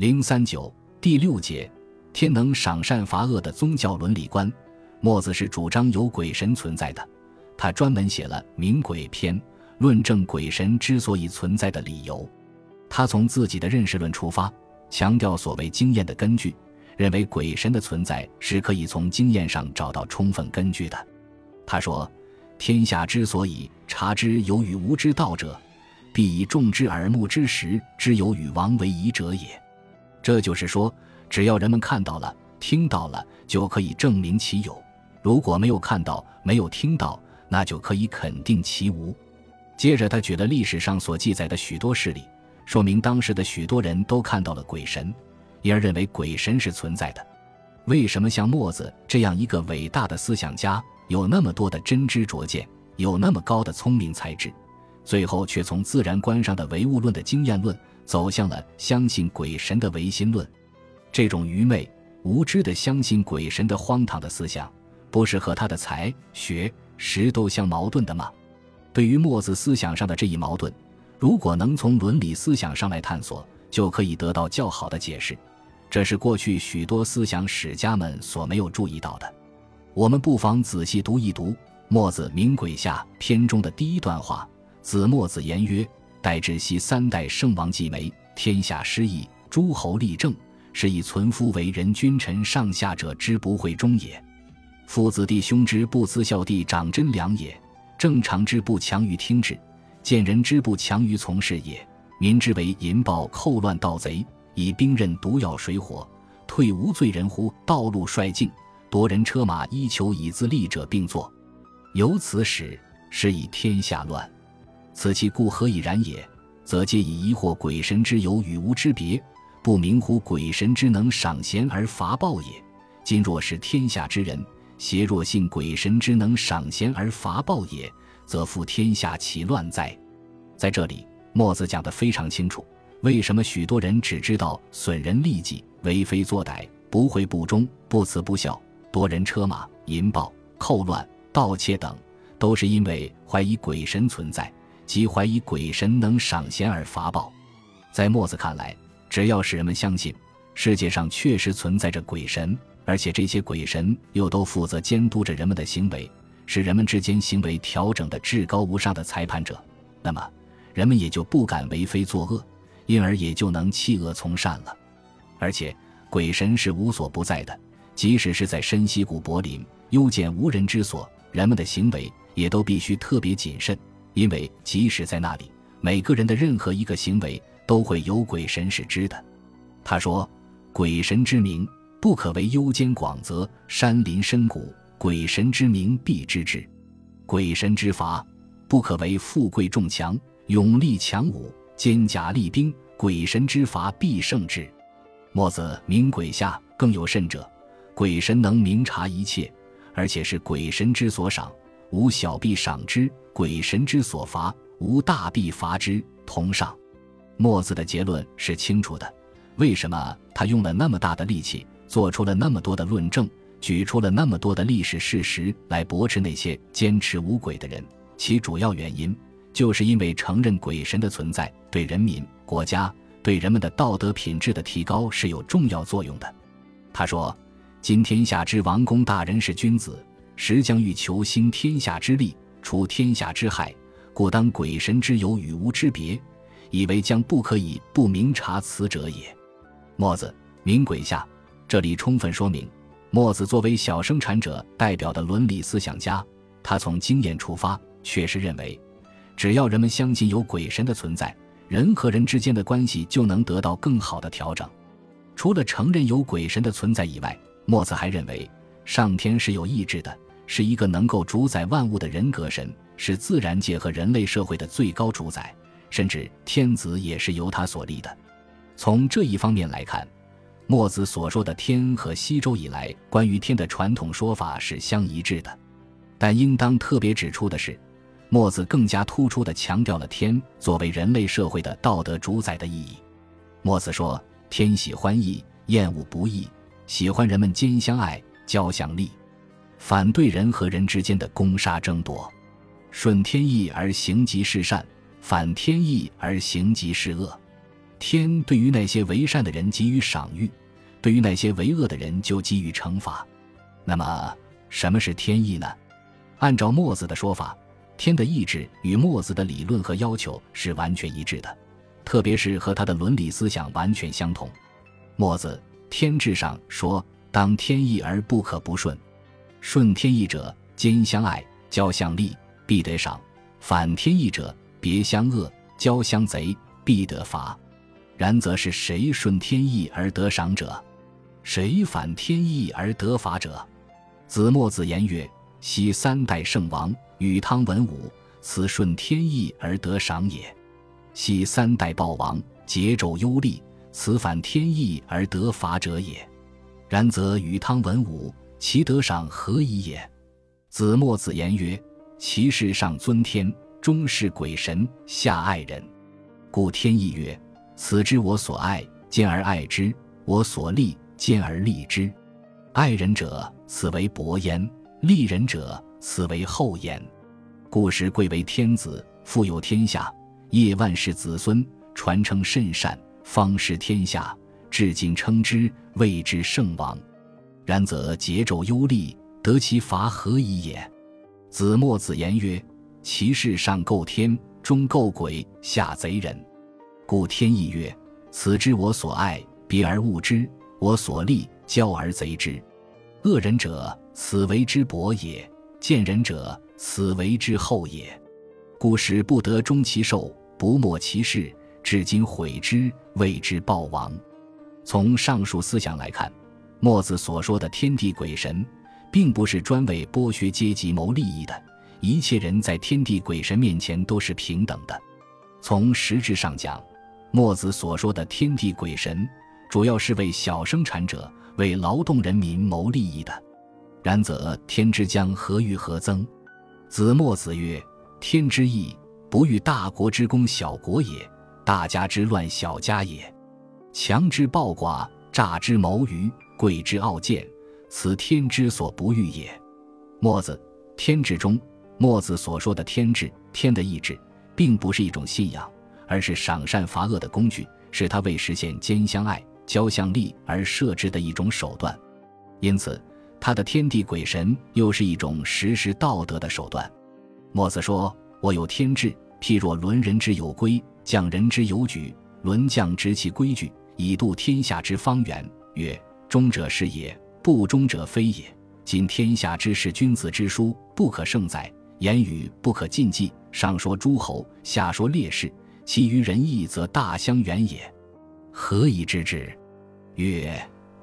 零三九第六节，天能赏善罚恶的宗教伦理观。墨子是主张有鬼神存在的，他专门写了《明鬼篇》，论证鬼神之所以存在的理由。他从自己的认识论出发，强调所谓经验的根据，认为鬼神的存在是可以从经验上找到充分根据的。他说：“天下之所以察之有与无之道者，必以众之耳目之时之有与王为宜者也。”这就是说，只要人们看到了、听到了，就可以证明其有；如果没有看到、没有听到，那就可以肯定其无。接着，他举了历史上所记载的许多事例。说明当时的许多人都看到了鬼神，因而认为鬼神是存在的。为什么像墨子这样一个伟大的思想家，有那么多的真知灼见，有那么高的聪明才智，最后却从自然观上的唯物论的经验论，走向了相信鬼神的唯心论？这种愚昧无知的相信鬼神的荒唐的思想，不是和他的才学识都相矛盾的吗？对于墨子思想上的这一矛盾。如果能从伦理思想上来探索，就可以得到较好的解释。这是过去许多思想史家们所没有注意到的。我们不妨仔细读一读《墨子名鬼下》篇中的第一段话：“子墨子言曰：‘待至西三代圣王继位，天下失义，诸侯立政，是以存夫为人君臣上下者之不会忠也。父子弟兄之不辞孝弟长真良也，正常之不强于听之。’”见人之不强于从事也，民之为淫暴寇乱盗贼，以兵刃毒药水火，退无罪人乎？道路率尽，夺人车马，依求以自立者并作。由此始，是以天下乱。此其故何以然也？则皆以疑惑鬼神之有与无之别，不明乎鬼神之能赏贤而罚暴也。今若是天下之人，邪若信鬼神之能赏贤而罚暴也。则负天下其乱哉？在这里，墨子讲得非常清楚，为什么许多人只知道损人利己、为非作歹、不会不忠、不慈不孝、夺人车马、淫暴、寇乱、盗窃等，都是因为怀疑鬼神存在，即怀疑鬼神能赏贤而罚暴。在墨子看来，只要是人们相信世界上确实存在着鬼神，而且这些鬼神又都负责监督着人们的行为。是人们之间行为调整的至高无上的裁判者，那么人们也就不敢为非作恶，因而也就能弃恶从善了。而且鬼神是无所不在的，即使是在深溪谷柏林、幽见无人之所，人们的行为也都必须特别谨慎，因为即使在那里，每个人的任何一个行为都会有鬼神使知的。他说：“鬼神之名，不可为幽间广泽、山林深谷。”鬼神之名必知之，鬼神之法不可为富贵重强、勇力强武、坚甲利兵。鬼神之法必胜之。墨子明鬼下更有甚者，鬼神能明察一切，而且是鬼神之所赏，无小必赏之；鬼神之所罚，无大必罚之。同上。墨子的结论是清楚的。为什么他用了那么大的力气，做出了那么多的论证？举出了那么多的历史事实来驳斥那些坚持无鬼的人，其主要原因就是因为承认鬼神的存在对人民、国家、对人们的道德品质的提高是有重要作用的。他说：“今天下之王公大人是君子，实将欲求兴天下之利，除天下之害，故当鬼神之有与无之别，以为将不可以不明察此者也。”墨子明鬼下，这里充分说明。墨子作为小生产者代表的伦理思想家，他从经验出发，确实认为，只要人们相信有鬼神的存在，人和人之间的关系就能得到更好的调整。除了承认有鬼神的存在以外，墨子还认为，上天是有意志的，是一个能够主宰万物的人格神，是自然界和人类社会的最高主宰，甚至天子也是由他所立的。从这一方面来看。墨子所说的天和西周以来关于天的传统说法是相一致的，但应当特别指出的是，墨子更加突出地强调了天作为人类社会的道德主宰的意义。墨子说：“天喜欢义，厌恶不义，喜欢人们兼相爱、交相利，反对人和人之间的攻杀争夺，顺天意而行即是善，反天意而行即是恶。”天对于那些为善的人给予赏誉，对于那些为恶的人就给予惩罚。那么，什么是天意呢？按照墨子的说法，天的意志与墨子的理论和要求是完全一致的，特别是和他的伦理思想完全相同。墨子《天志》上说：“当天意而不可不顺，顺天意者，兼相爱，交相利，必得赏；反天意者，别相恶，交相贼，必得罚。然则是谁顺天意而得赏者？谁反天意而得罚者？”子墨子言曰。昔三代圣王禹汤文武，此顺天意而得赏也；昔三代暴王桀纣忧厉，此反天意而得罚者也。然则禹汤文武，其德赏何以也？子墨子言曰：其事上尊天，中是鬼神，下爱人。故天意曰：此之我所爱，见而爱之；我所利，见而利之。爱人者，此为伯焉。利人者，此为后焉。故时贵为天子，富有天下，业万世子孙，传承甚善，方失天下，至今称之谓之圣王。然则桀纣忧厉，得其罚何以也？子墨子言曰：其事上构天，中构鬼，下贼人。故天意曰：此之我所爱，别而恶之；我所利，骄而贼之。恶人者，此为之薄也；见人者，此为之后也。故使不得终其寿，不没其事，至今悔之，谓之暴亡。从上述思想来看，墨子所说的天地鬼神，并不是专为剥削阶级谋利益的。一切人在天地鬼神面前都是平等的。从实质上讲，墨子所说的天地鬼神，主要是为小生产者。为劳动人民谋利益的，然则天之将何欲何增？子墨子曰：“天之意，不欲大国之攻小国也，大家之乱小家也。强之暴寡，诈之谋愚，贵之傲贱，此天之所不欲也。”墨子《天志》中，墨子所说的天志，天的意志，并不是一种信仰，而是赏善罚恶的工具，是他为实现兼相爱。交相利而设置的一种手段，因此，他的天地鬼神又是一种实施道德的手段。墨子说：“我有天志，譬若伦人之有规，匠人之有矩，伦匠执其规矩，以度天下之方圆。曰：忠者是也，不忠者非也。今天下之事，君子之书，不可胜载；言语不可禁忌。上说诸侯，下说烈士，其余仁义，则大相远也。何以知之？”曰：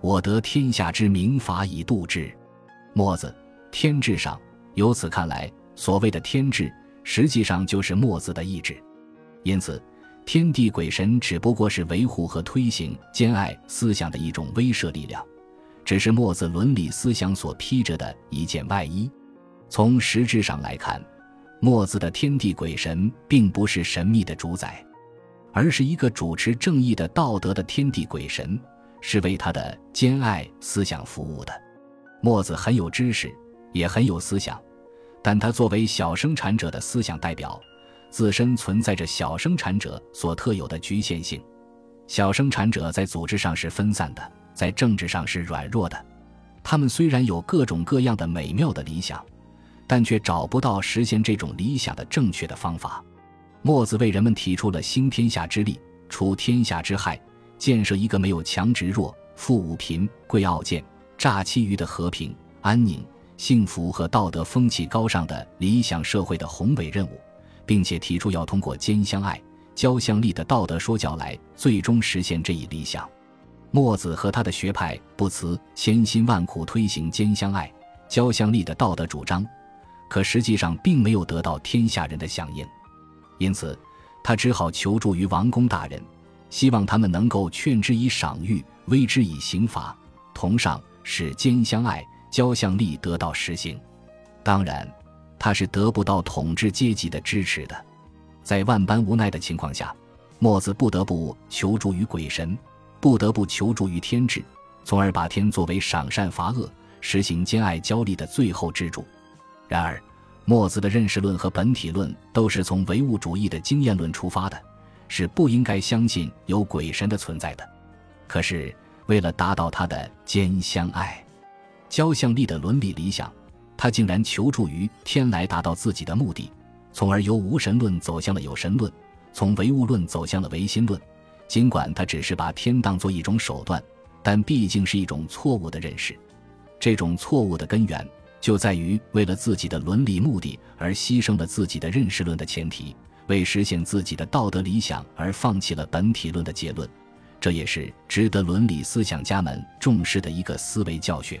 我得天下之明法以度之。墨子《天志》上，由此看来，所谓的天志，实际上就是墨子的意志。因此，天地鬼神只不过是维护和推行兼爱思想的一种威慑力量，只是墨子伦理思想所披着的一件外衣。从实质上来看，墨子的天地鬼神并不是神秘的主宰，而是一个主持正义的道德的天地鬼神。是为他的兼爱思想服务的。墨子很有知识，也很有思想，但他作为小生产者的思想代表，自身存在着小生产者所特有的局限性。小生产者在组织上是分散的，在政治上是软弱的。他们虽然有各种各样的美妙的理想，但却找不到实现这种理想的正确的方法。墨子为人们提出了兴天下之利，除天下之害。建设一个没有强直弱、富五贫、贵傲贱、诈欺愚的和平、安宁、幸福和道德风气高尚的理想社会的宏伟任务，并且提出要通过兼相爱、交相利的道德说教来最终实现这一理想。墨子和他的学派不辞千辛万苦推行兼相爱、交相利的道德主张，可实际上并没有得到天下人的响应，因此他只好求助于王公大人。希望他们能够劝之以赏誉，威之以刑罚，同上使兼相爱、交相利得到实行。当然，他是得不到统治阶级的支持的。在万般无奈的情况下，墨子不得不求助于鬼神，不得不求助于天志，从而把天作为赏善罚恶、实行兼爱交利的最后支柱。然而，墨子的认识论和本体论都是从唯物主义的经验论出发的。是不应该相信有鬼神的存在的。可是，为了达到他的兼相爱、交相利的伦理理想，他竟然求助于天来达到自己的目的，从而由无神论走向了有神论，从唯物论走向了唯心论。尽管他只是把天当作一种手段，但毕竟是一种错误的认识。这种错误的根源就在于为了自己的伦理目的而牺牲了自己的认识论的前提，为实现自己的道德理想而放弃了本体论的结论。这也是值得伦理思想家们重视的一个思维教训。